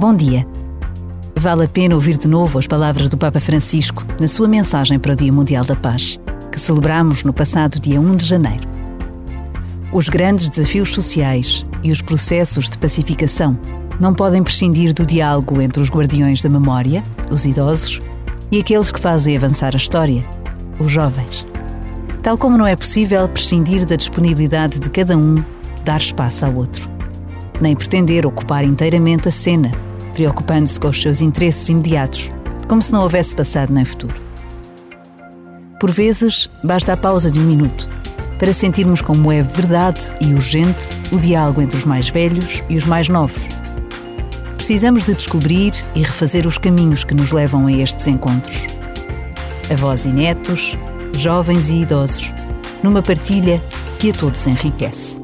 Bom dia. Vale a pena ouvir de novo as palavras do Papa Francisco na sua mensagem para o Dia Mundial da Paz, que celebramos no passado dia 1 de janeiro. Os grandes desafios sociais e os processos de pacificação não podem prescindir do diálogo entre os guardiões da memória, os idosos, e aqueles que fazem avançar a história, os jovens. Tal como não é possível prescindir da disponibilidade de cada um dar espaço ao outro, nem pretender ocupar inteiramente a cena, preocupando-se com os seus interesses imediatos, como se não houvesse passado nem futuro. Por vezes, basta a pausa de um minuto para sentirmos como é verdade e urgente o diálogo entre os mais velhos e os mais novos precisamos de descobrir e refazer os caminhos que nos levam a estes encontros. Avós e netos, jovens e idosos, numa partilha que a todos enriquece.